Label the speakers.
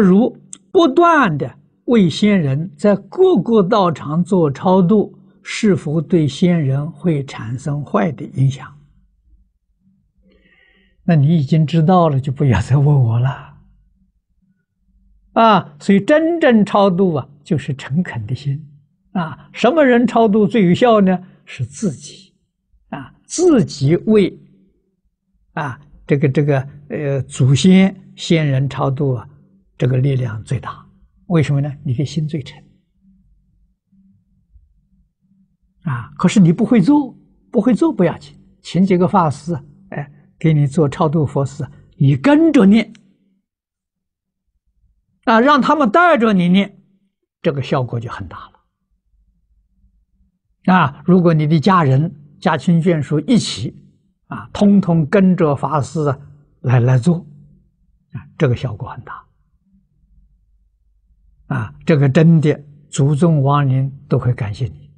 Speaker 1: 如不断的为先人在各个道场做超度，是否对先人会产生坏的影响？那你已经知道了，就不要再问我了。啊，所以真正超度啊，就是诚恳的心啊。什么人超度最有效呢？是自己啊，自己为啊这个这个呃祖先先人超度啊，这个力量最大。为什么呢？你的心最诚啊。可是你不会做，不会做不要紧，请几个法师，哎，给你做超度佛事，你跟着念。啊，让他们带着你念，这个效果就很大了。啊，如果你的家人、家亲眷属一起，啊，通通跟着法师来来做，啊，这个效果很大。啊，这个真的，祖宗亡灵都会感谢你。